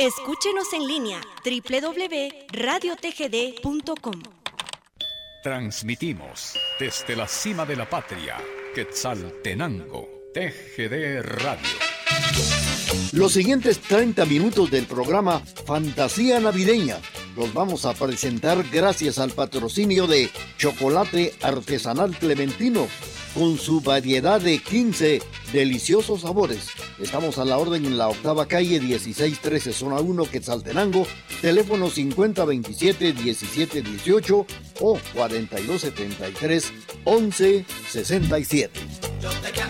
Escúchenos en línea www.radiotgd.com. Transmitimos desde la cima de la patria, Quetzaltenango, TGD Radio. Los siguientes 30 minutos del programa Fantasía Navideña los vamos a presentar gracias al patrocinio de Chocolate Artesanal Clementino con su variedad de 15 deliciosos sabores. Estamos a la orden en la octava calle 1613 zona 1 Quetzaltenango, teléfono 5027-1718 o 4273-1167.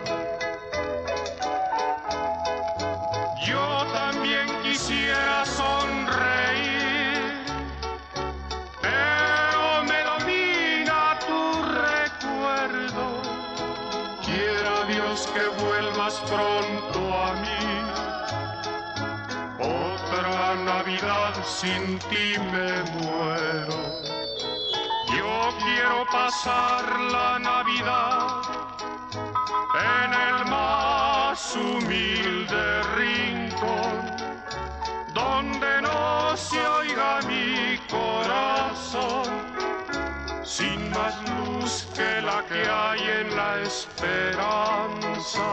te sin ti me muero. Yo quiero pasar la Navidad en el más humilde rincón, donde no se oiga mi corazón, sin más luz que la que hay en la esperanza.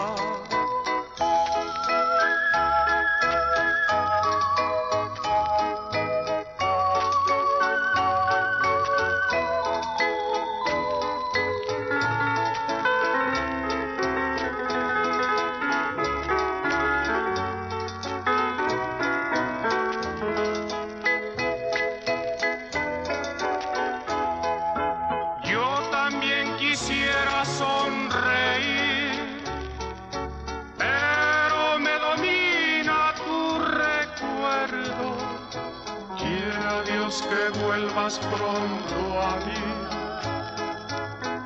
Pronto a mí.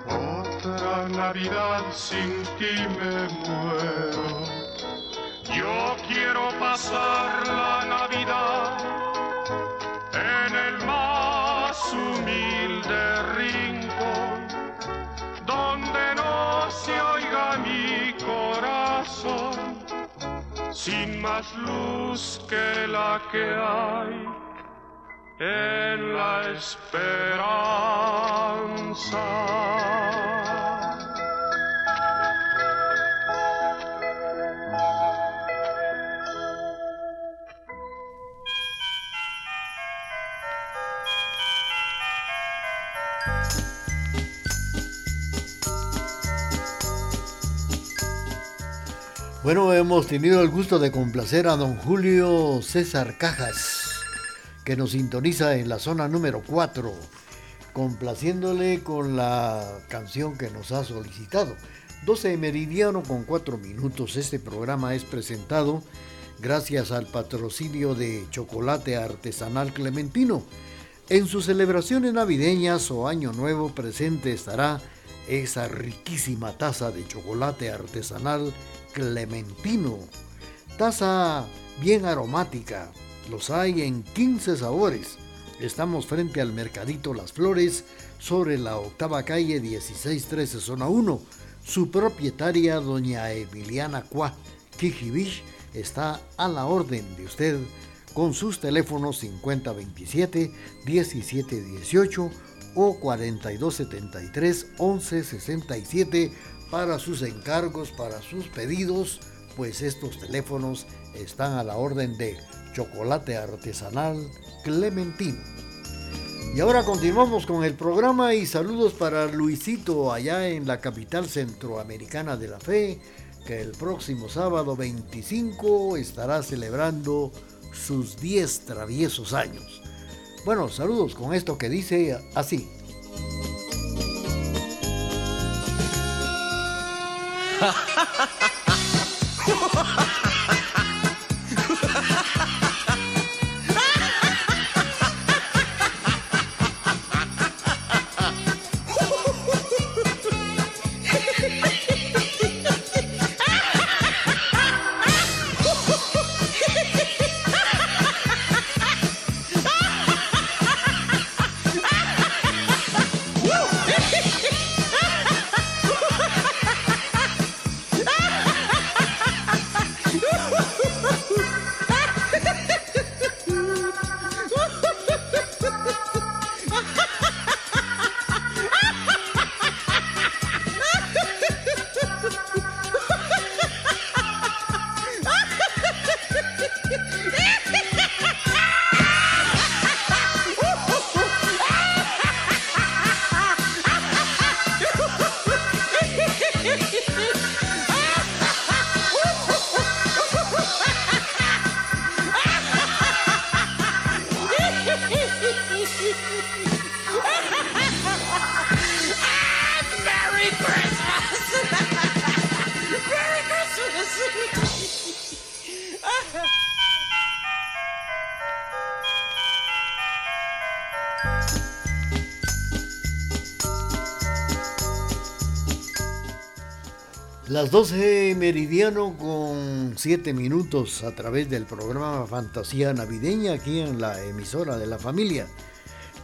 Otra Navidad sin ti me muero. Yo quiero pasar la Navidad en el más humilde rincón, donde no se oiga mi corazón, sin más luz que la que hay en la esperanza. Bueno, hemos tenido el gusto de complacer a don Julio César Cajas que nos sintoniza en la zona número 4, complaciéndole con la canción que nos ha solicitado. 12 meridiano con 4 minutos. Este programa es presentado gracias al patrocinio de Chocolate Artesanal Clementino. En sus celebraciones navideñas o Año Nuevo presente estará esa riquísima taza de chocolate artesanal Clementino. Taza bien aromática, los hay en 15 sabores. Estamos frente al Mercadito Las Flores, sobre la octava calle 1613, zona 1. Su propietaria, doña Emiliana Cuá Kijibich, está a la orden de usted con sus teléfonos 5027-1718 o 4273 1167 para sus encargos, para sus pedidos, pues estos teléfonos están a la orden de chocolate artesanal Clementino. Y ahora continuamos con el programa y saludos para Luisito allá en la capital centroamericana de la fe, que el próximo sábado 25 estará celebrando sus 10 traviesos años. Bueno, saludos con esto que dice así. Las 12 meridiano con 7 minutos a través del programa Fantasía Navideña aquí en la emisora de la familia.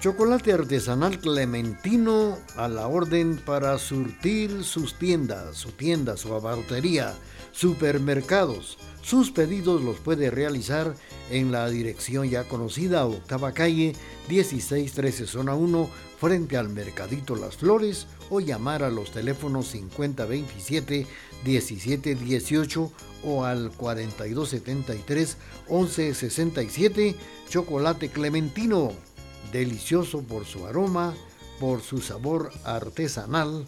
Chocolate artesanal clementino a la orden para surtir sus tiendas, su tienda, su abarrotería, supermercados. Sus pedidos los puede realizar en la dirección ya conocida, octava calle, 1613 zona 1, frente al Mercadito Las Flores o llamar a los teléfonos 5027 1718 o al 4273 1167 chocolate clementino delicioso por su aroma por su sabor artesanal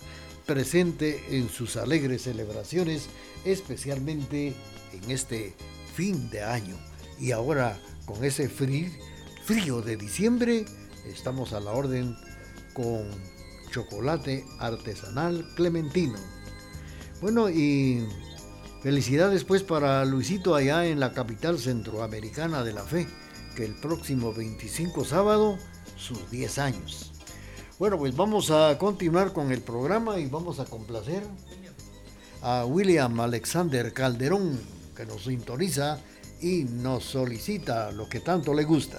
presente en sus alegres celebraciones especialmente en este fin de año y ahora con ese frío, de diciembre estamos a la orden con chocolate artesanal clementino. Bueno, y felicidades pues para Luisito allá en la capital centroamericana de la fe, que el próximo 25 sábado sus 10 años. Bueno, pues vamos a continuar con el programa y vamos a complacer a William Alexander Calderón, que nos sintoniza y nos solicita lo que tanto le gusta.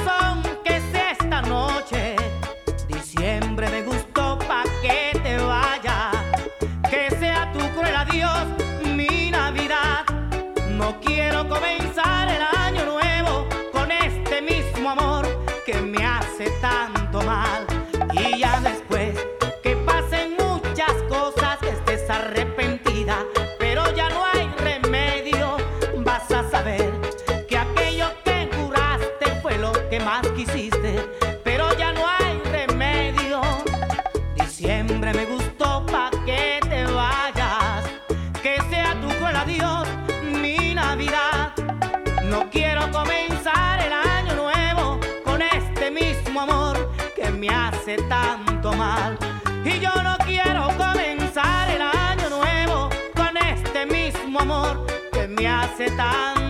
eta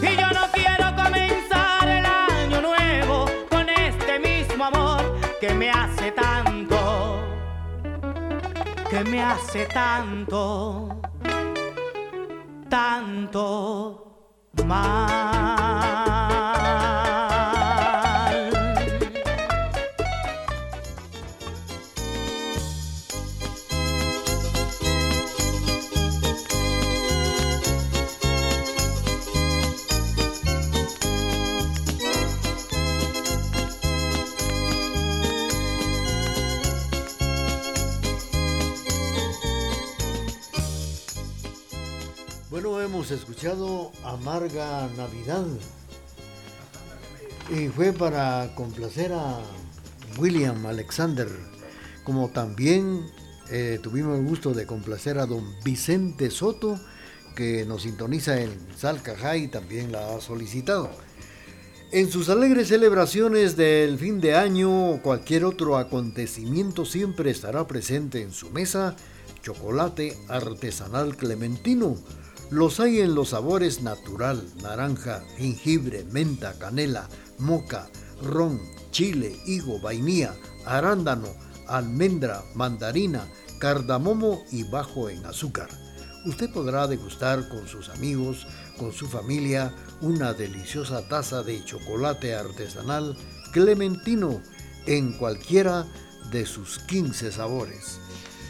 Y yo no quiero comenzar el año nuevo con este mismo amor que me hace tanto, que me hace tanto, tanto mal. Bueno, hemos escuchado Amarga Navidad. Y fue para complacer a William Alexander, como también eh, tuvimos el gusto de complacer a don Vicente Soto, que nos sintoniza en Salcajá y también la ha solicitado. En sus alegres celebraciones del fin de año o cualquier otro acontecimiento siempre estará presente en su mesa chocolate artesanal clementino. Los hay en los sabores natural, naranja, jengibre, menta, canela, moca, ron, chile, higo, vainilla, arándano, almendra, mandarina, cardamomo y bajo en azúcar. Usted podrá degustar con sus amigos, con su familia, una deliciosa taza de chocolate artesanal clementino en cualquiera de sus 15 sabores.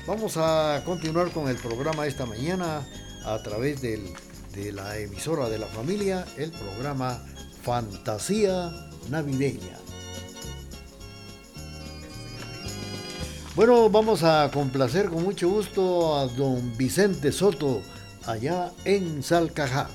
Vamos a continuar con el programa esta mañana a través de la emisora de la familia, el programa Fantasía Navideña. Bueno, vamos a complacer con mucho gusto a don Vicente Soto allá en Salcajá.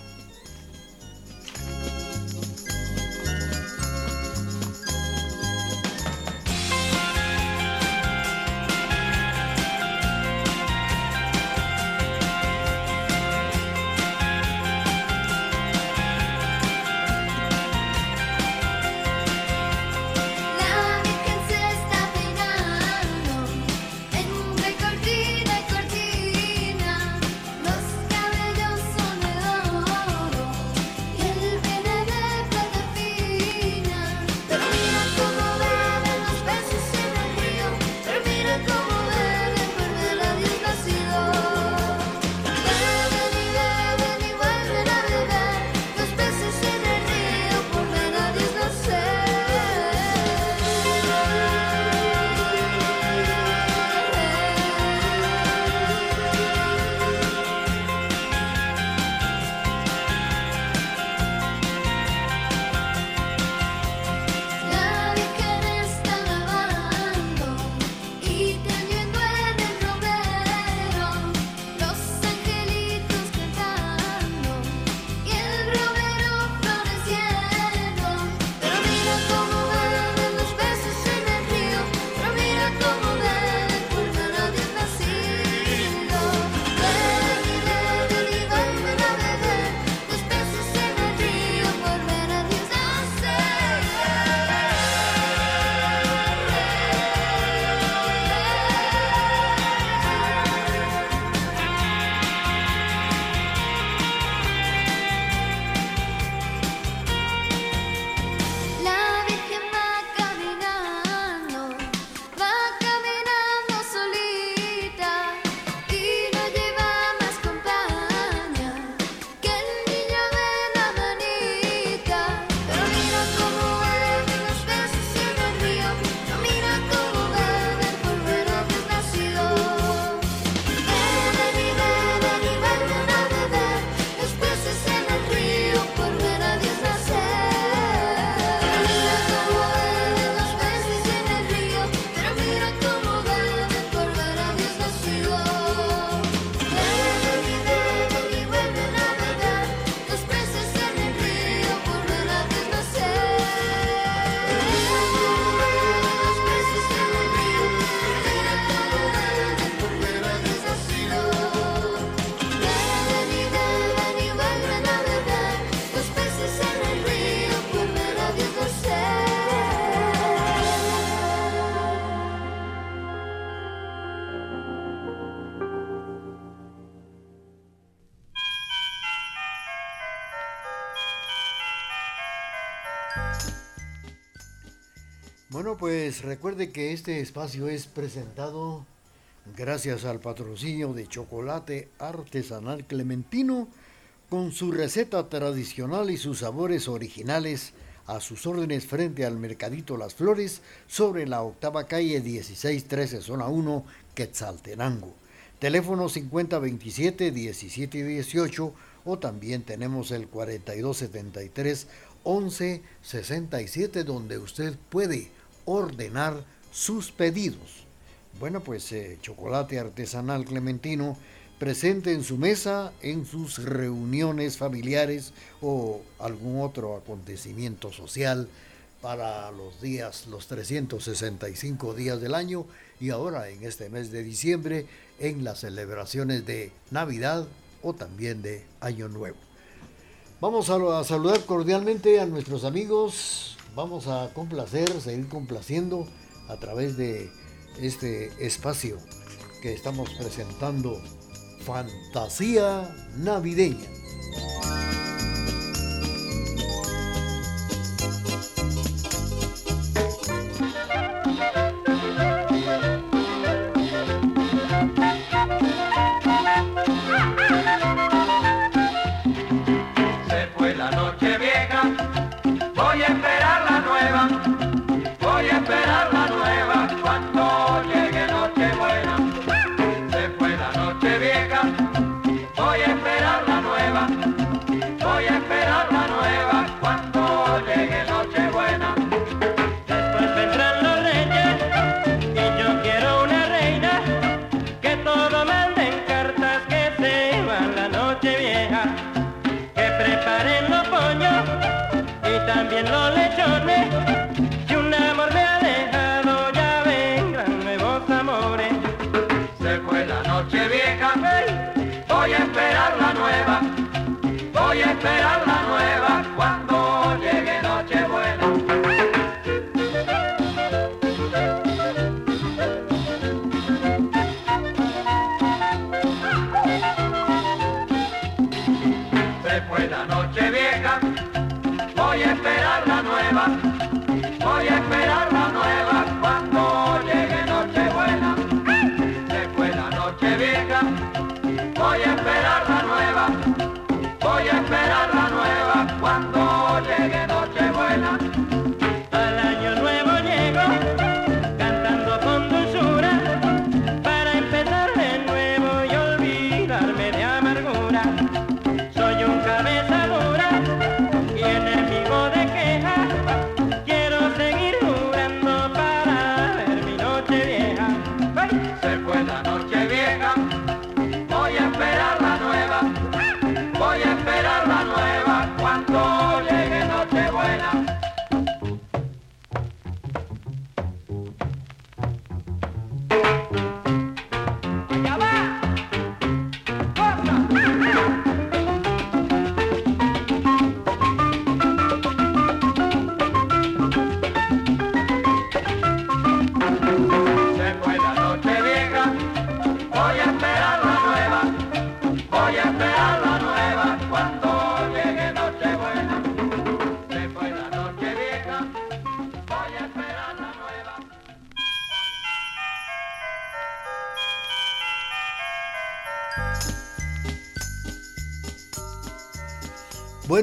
Pues recuerde que este espacio es presentado gracias al patrocinio de chocolate artesanal clementino con su receta tradicional y sus sabores originales a sus órdenes frente al Mercadito Las Flores sobre la octava calle 1613 zona 1 Quetzaltenango. Teléfono 5027-1718 o también tenemos el 4273-1167 donde usted puede ordenar sus pedidos. Bueno, pues eh, chocolate artesanal clementino presente en su mesa, en sus reuniones familiares o algún otro acontecimiento social para los días, los 365 días del año y ahora en este mes de diciembre en las celebraciones de Navidad o también de Año Nuevo. Vamos a, a saludar cordialmente a nuestros amigos, vamos a complacer, seguir complaciendo a través de este espacio que estamos presentando Fantasía Navideña. Voy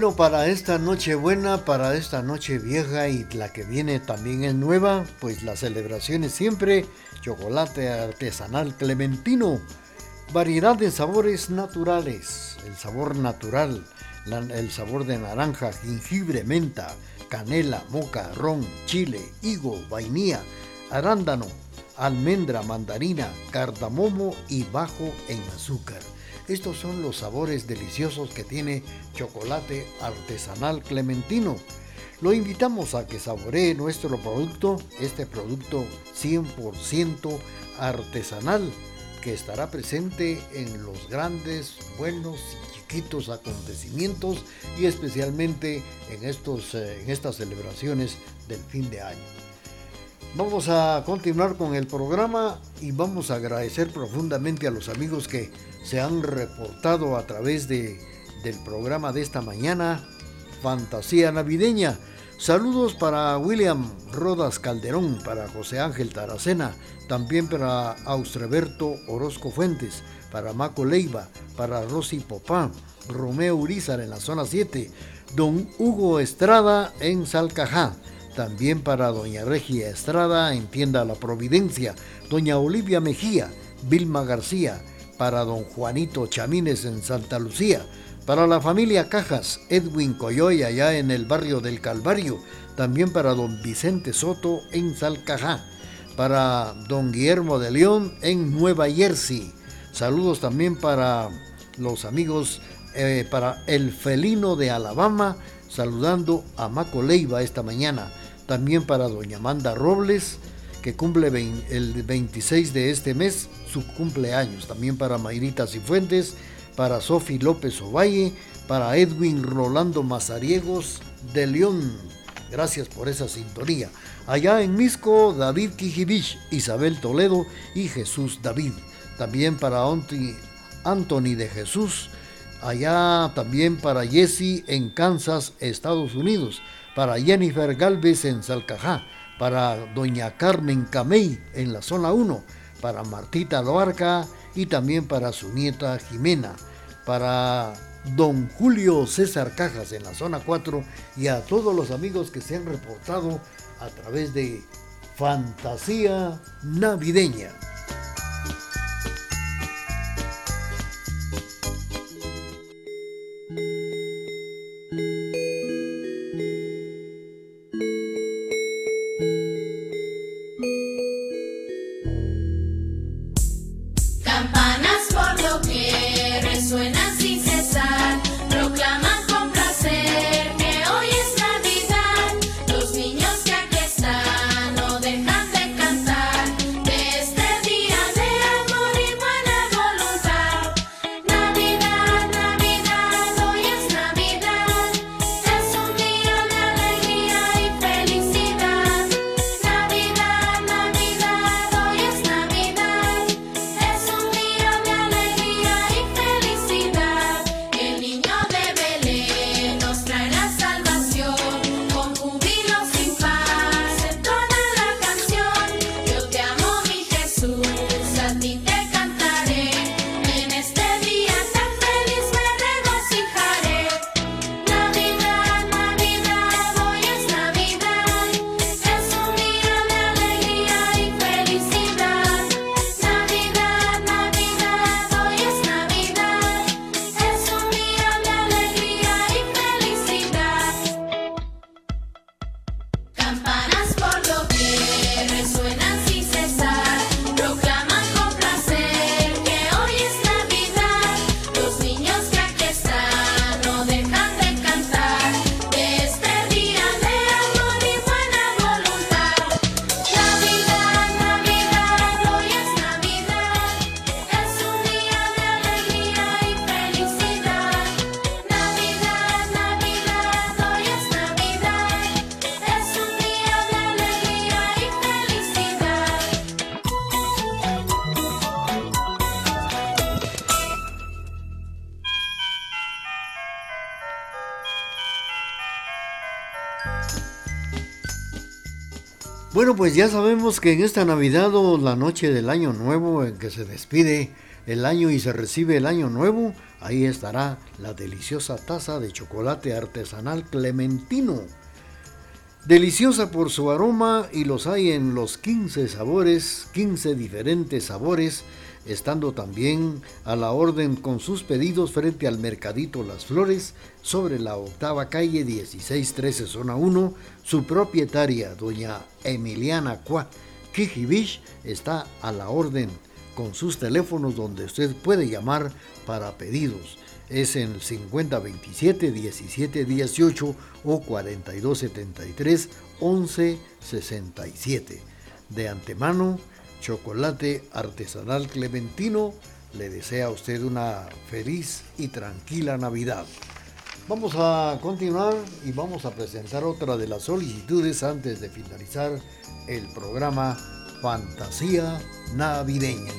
Bueno, para esta noche buena, para esta noche vieja y la que viene también es nueva, pues las celebraciones siempre, chocolate artesanal clementino, variedad de sabores naturales, el sabor natural, el sabor de naranja, jengibre, menta, canela, moca, ron, chile, higo, vainilla, arándano, almendra, mandarina, cardamomo y bajo en azúcar. Estos son los sabores deliciosos que tiene chocolate artesanal clementino. Lo invitamos a que saboree nuestro producto, este producto 100% artesanal, que estará presente en los grandes, buenos y chiquitos acontecimientos y especialmente en, estos, eh, en estas celebraciones del fin de año. Vamos a continuar con el programa y vamos a agradecer profundamente a los amigos que se han reportado a través de, del programa de esta mañana, Fantasía Navideña. Saludos para William Rodas Calderón, para José Ángel Taracena, también para Austreberto Orozco Fuentes, para Maco Leiva, para Rosy Popán, Romeo Urizar en la zona 7, don Hugo Estrada en Salcajá, también para doña Regia Estrada en Tienda La Providencia, doña Olivia Mejía, Vilma García, para don Juanito Chamines en Santa Lucía, para la familia Cajas, Edwin Coyoy allá en el barrio del Calvario, también para don Vicente Soto en Salcajá, para don Guillermo de León en Nueva Jersey. Saludos también para los amigos, eh, para el felino de Alabama, saludando a Maco Leiva esta mañana. También para doña Amanda Robles, que cumple el 26 de este mes su cumpleaños. También para Mayrita Cifuentes, para Sofi López Ovalle, para Edwin Rolando Mazariegos de León. Gracias por esa sintonía. Allá en Misco, David Kijibich, Isabel Toledo y Jesús David. También para Anthony de Jesús. Allá también para Jesse en Kansas, Estados Unidos. Para Jennifer Galvez en Salcajá. Para doña Carmen Camey en la zona 1. Para Martita Loarca y también para su nieta Jimena. Para don Julio César Cajas en la zona 4 y a todos los amigos que se han reportado a través de Fantasía Navideña. Bueno, pues ya sabemos que en esta Navidad o la noche del Año Nuevo, en que se despide el año y se recibe el Año Nuevo, ahí estará la deliciosa taza de chocolate artesanal clementino. Deliciosa por su aroma y los hay en los 15 sabores, 15 diferentes sabores, estando también a la orden con sus pedidos frente al Mercadito Las Flores sobre la octava calle 1613 zona 1. Su propietaria, doña Emiliana Cua Kijibich, está a la orden con sus teléfonos donde usted puede llamar para pedidos. Es en el 5027 1718 o 4273 1167. De antemano, chocolate artesanal clementino le desea a usted una feliz y tranquila Navidad. Vamos a continuar y vamos a presentar otra de las solicitudes antes de finalizar el programa Fantasía Navideña.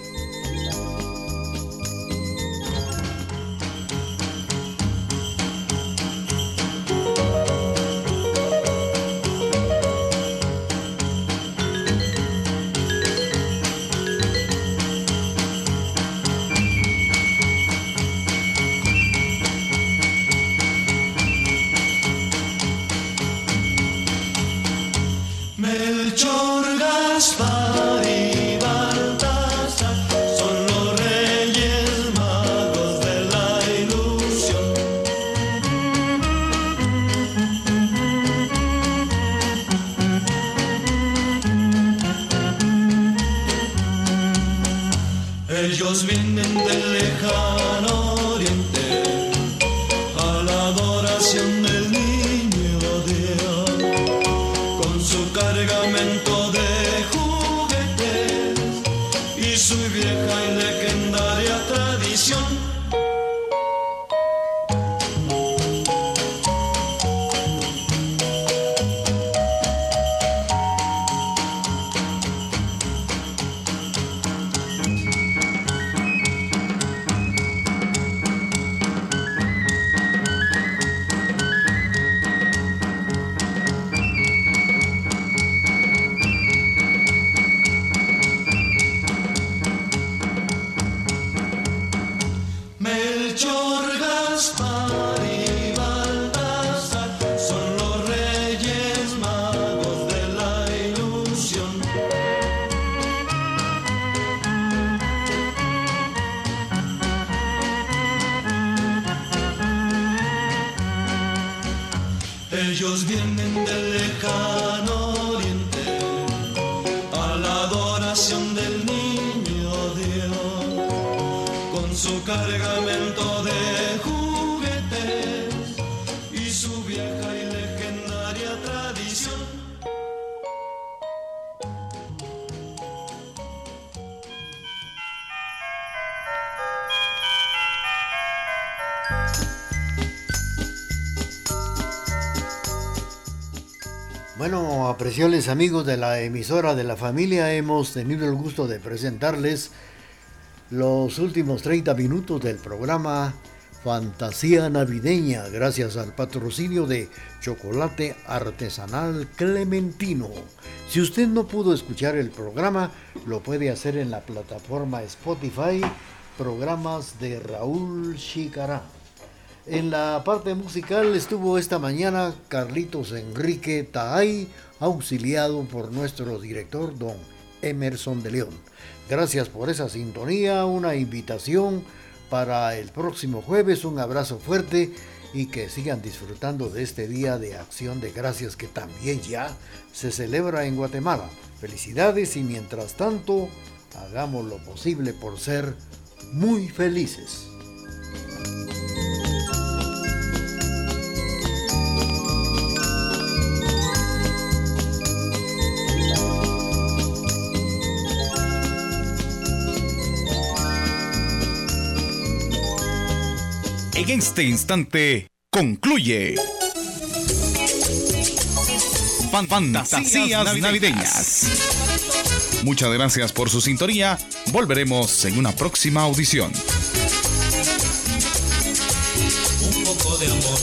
Amigos de la emisora de la familia, hemos tenido el gusto de presentarles los últimos 30 minutos del programa Fantasía Navideña, gracias al patrocinio de Chocolate Artesanal Clementino. Si usted no pudo escuchar el programa, lo puede hacer en la plataforma Spotify, programas de Raúl Chicará. En la parte musical estuvo esta mañana Carlitos Enrique Taay, auxiliado por nuestro director don Emerson de León. Gracias por esa sintonía, una invitación para el próximo jueves, un abrazo fuerte y que sigan disfrutando de este día de acción de gracias que también ya se celebra en Guatemala. Felicidades y mientras tanto, hagamos lo posible por ser muy felices. En este instante concluye. Fan- Fantasías navideñas. Muchas gracias por su sintonía. Volveremos en una próxima audición. Un poco de amor,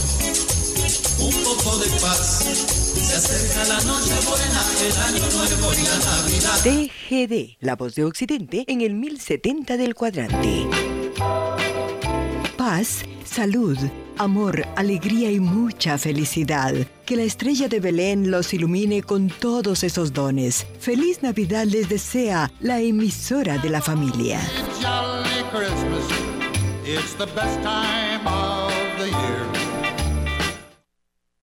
un poco de paz. Se acerca la noche buena, el año nuevo y la Navidad. TGD, la voz de Occidente en el 1070 del cuadrante. Paz, salud, amor, alegría y mucha felicidad. Que la estrella de Belén los ilumine con todos esos dones. Feliz Navidad les desea la emisora de la familia.